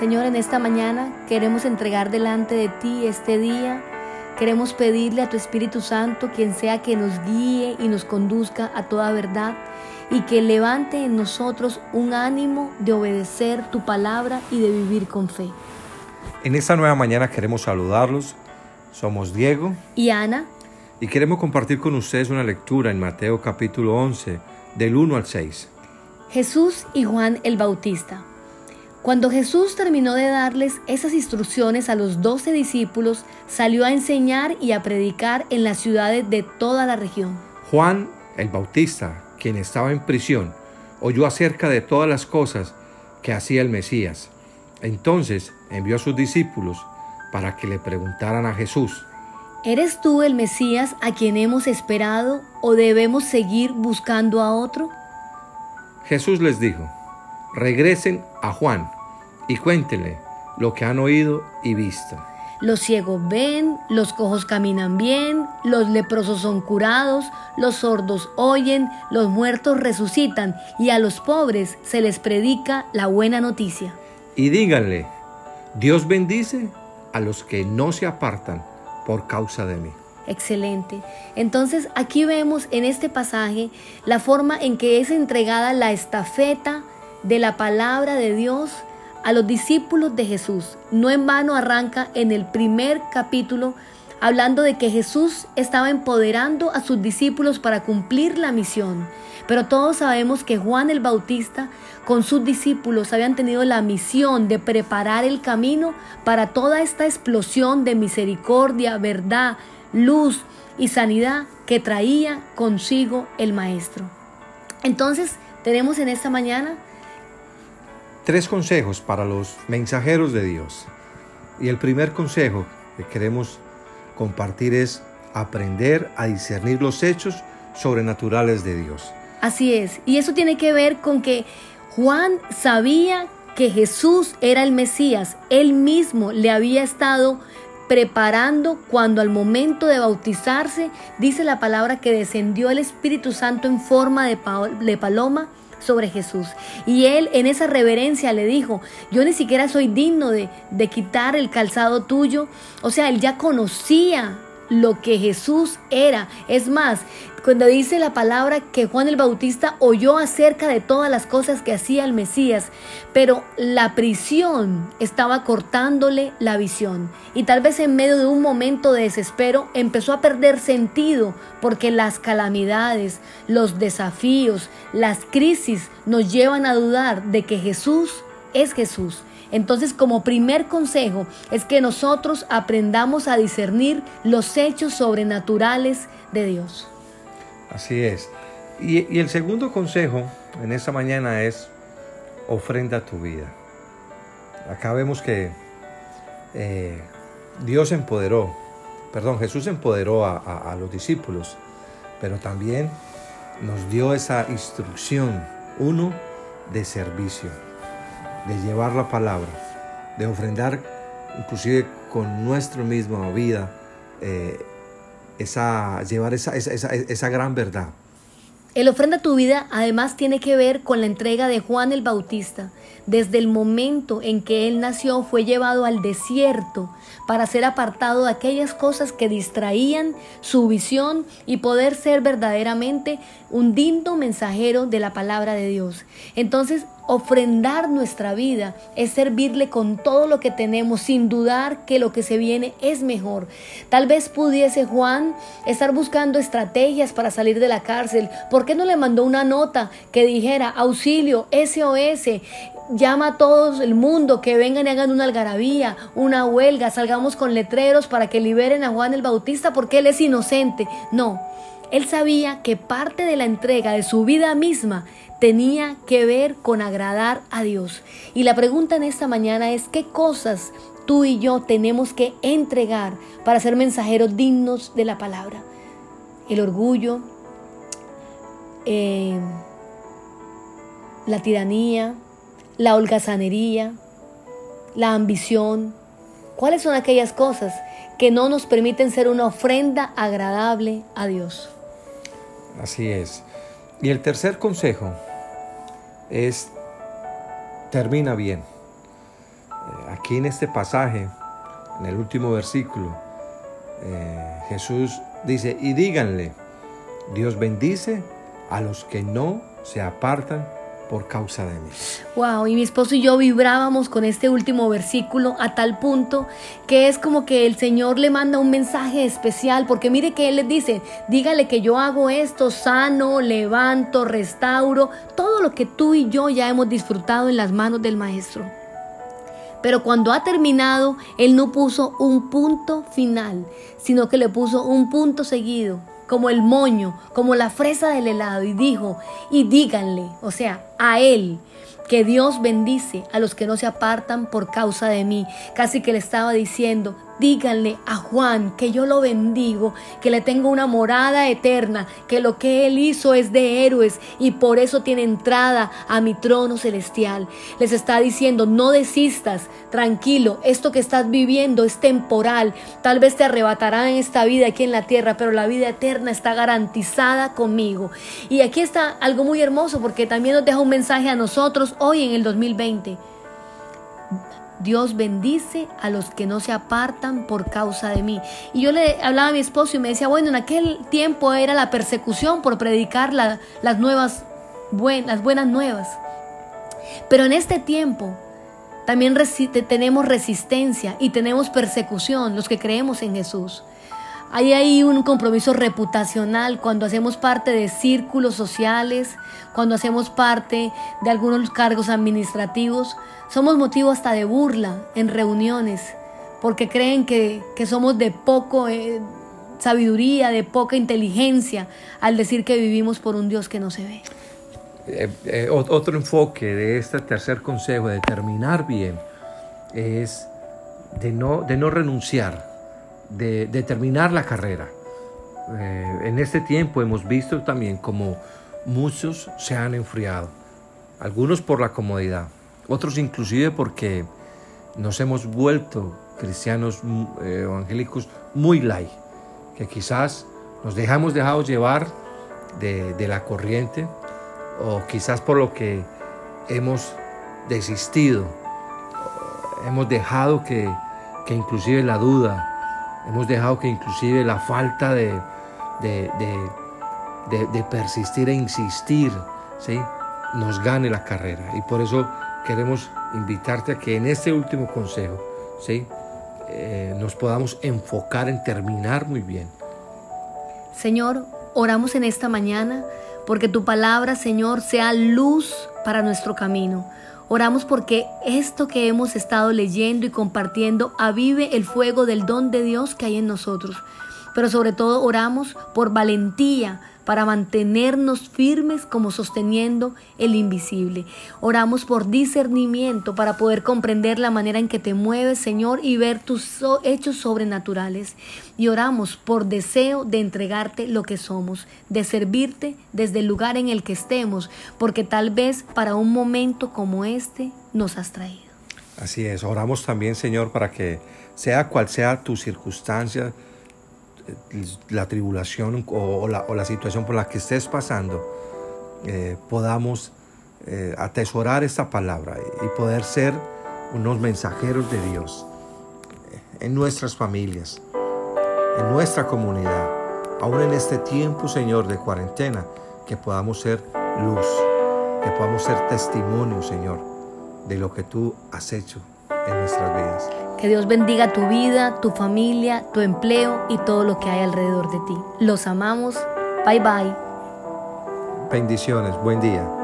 Señor, en esta mañana queremos entregar delante de ti este día. Queremos pedirle a tu Espíritu Santo, quien sea que nos guíe y nos conduzca a toda verdad y que levante en nosotros un ánimo de obedecer tu palabra y de vivir con fe. En esta nueva mañana queremos saludarlos. Somos Diego y Ana y queremos compartir con ustedes una lectura en Mateo capítulo 11 del 1 al 6. Jesús y Juan el Bautista. Cuando Jesús terminó de darles esas instrucciones a los doce discípulos, salió a enseñar y a predicar en las ciudades de toda la región. Juan el Bautista, quien estaba en prisión, oyó acerca de todas las cosas que hacía el Mesías. Entonces envió a sus discípulos para que le preguntaran a Jesús, ¿Eres tú el Mesías a quien hemos esperado o debemos seguir buscando a otro? Jesús les dijo, regresen a Juan y cuéntenle lo que han oído y visto. Los ciegos ven, los cojos caminan bien, los leprosos son curados, los sordos oyen, los muertos resucitan y a los pobres se les predica la buena noticia. Y díganle, Dios bendice a los que no se apartan por causa de mí. Excelente. Entonces aquí vemos en este pasaje la forma en que es entregada la estafeta de la palabra de Dios a los discípulos de Jesús. No en vano arranca en el primer capítulo hablando de que Jesús estaba empoderando a sus discípulos para cumplir la misión. Pero todos sabemos que Juan el Bautista con sus discípulos habían tenido la misión de preparar el camino para toda esta explosión de misericordia, verdad, luz y sanidad que traía consigo el Maestro. Entonces, tenemos en esta mañana Tres consejos para los mensajeros de Dios. Y el primer consejo que queremos compartir es aprender a discernir los hechos sobrenaturales de Dios. Así es, y eso tiene que ver con que Juan sabía que Jesús era el Mesías, él mismo le había estado preparando cuando al momento de bautizarse, dice la palabra que descendió el Espíritu Santo en forma de, paloma sobre Jesús. Y él en esa reverencia le dijo, yo ni siquiera soy digno de, de quitar el calzado tuyo. O sea, él ya conocía lo que Jesús era. Es más, cuando dice la palabra que Juan el Bautista oyó acerca de todas las cosas que hacía el Mesías, pero la prisión estaba cortándole la visión. Y tal vez en medio de un momento de desespero empezó a perder sentido porque las calamidades, los desafíos, las crisis nos llevan a dudar de que Jesús es Jesús entonces, como primer consejo es que nosotros aprendamos a discernir los hechos sobrenaturales de Dios. Así es. Y, el segundo consejo en esta mañana es ofrenda tu vida. Acá vemos que eh, Dios empoderó, perdón, Jesús empoderó a los discípulos, pero también nos dio esa instrucción, uno, de servicio de llevar la palabra, de ofrendar inclusive con nuestra misma vida, eh, esa, llevar esa, esa, esa gran verdad. El ofrenda tu vida además tiene que ver con la entrega de Juan el Bautista. Desde el momento en que él nació fue llevado al desierto para ser apartado de aquellas cosas que distraían su visión y poder ser verdaderamente un digno mensajero de la palabra de Dios. Entonces Ofrendar nuestra vida es servirle con todo lo que tenemos sin dudar que lo que se viene es mejor. Tal vez pudiese Juan estar buscando estrategias para salir de la cárcel. ¿Por qué no le mandó una nota que dijera auxilio, SOS? Llama a todo el mundo que vengan y hagan una algarabía, una huelga, salgamos con letreros para que liberen a Juan el Bautista porque él es inocente. No, él sabía que parte de la entrega de su vida misma tenía que ver con agradar a Dios. Y la pregunta en esta mañana es, ¿qué cosas tú y yo tenemos que entregar para ser mensajeros dignos de la palabra? El orgullo, eh, la tiranía, la holgazanería, la ambición. ¿Cuáles son aquellas cosas que no nos permiten ser una ofrenda agradable a Dios? Así es. Y el tercer consejo es, termina bien. Eh, aquí en este pasaje, en el último versículo, eh, Jesús dice, y díganle, Dios bendice a los que no se apartan por causa de mí. Wow, y mi esposo y yo vibrábamos con este último versículo a tal punto que es como que el Señor le manda un mensaje especial, porque mire que Él les dice, dígale que yo hago esto, sano, levanto, restauro, todo lo que tú y yo ya hemos disfrutado en las manos del Maestro. Pero cuando ha terminado, Él no puso un punto final, sino que le puso un punto seguido como el moño, como la fresa del helado, y dijo, y díganle, o sea, a él, que Dios bendice a los que no se apartan por causa de mí. Casi que le estaba diciendo, díganle a Juan que yo lo bendigo, que le tengo una morada eterna, que lo que él hizo es de héroes y por eso tiene entrada a mi trono celestial. Les está diciendo, no desistas, tranquilo, esto que estás viviendo es temporal, tal vez te arrebatarán en esta vida aquí en la tierra, pero la vida eterna está garantizada conmigo. Y aquí está algo muy hermoso porque también nos deja un mensaje a nosotros hoy en el 2020. Dios bendice a los que no se apartan por causa de mí. Y yo le hablaba a mi esposo y me decía, bueno, en aquel tiempo era la persecución por predicar las nuevas, las buenas nuevas. Pero en este tiempo también tenemos resistencia y tenemos persecución, los que creemos en Jesús. Hay ahí un compromiso reputacional cuando hacemos parte de círculos sociales, cuando hacemos parte de algunos cargos administrativos. Somos motivo hasta de burla en reuniones, porque creen que, somos de poco eh, sabiduría, de poca inteligencia, al decir que vivimos por un Dios que no se ve. Eh, eh, otro enfoque de este tercer consejo, de terminar bien, es de no, de no renunciar de, terminar la carrera. Eh, en este tiempo hemos visto también como muchos se han enfriado, algunos por la comodidad, otros inclusive porque nos hemos vuelto cristianos eh, evangélicos muy light, que quizás nos dejamos dejados llevar de, de la corriente o quizás por lo que hemos desistido, hemos dejado que, que inclusive la duda, Hemos dejado que inclusive la falta de, de, persistir e insistir ¿sí? nos gane la carrera. Y por eso queremos invitarte a que en este último consejo ¿sí? Eh, nos podamos enfocar en terminar muy bien. Señor, oramos en esta mañana porque tu palabra, Señor, sea luz para nuestro camino. Oramos porque esto que hemos estado leyendo y compartiendo avive el fuego del don de Dios que hay en nosotros. Pero sobre todo oramos por valentía para mantenernos firmes como sosteniendo el invisible. Oramos por discernimiento para poder comprender la manera en que te mueves, Señor, y ver tus hechos sobrenaturales. Y oramos por deseo de entregarte lo que somos, de servirte desde el lugar en el que estemos, porque tal vez para un momento como este nos has traído. Así es, oramos también, Señor, para que sea cual sea tu circunstancia, la tribulación o, la, situación por la que estés pasando, eh, podamos eh, atesorar esta palabra y poder ser unos mensajeros de Dios en nuestras familias, en nuestra comunidad, aún en este tiempo, Señor, de cuarentena, que podamos ser luz, que podamos ser testimonio, Señor, de lo que tú has hecho en nuestras vidas. Que Dios bendiga tu vida, tu familia, tu empleo y todo lo que hay alrededor de ti. Los amamos. Bye bye. Bendiciones. Buen día.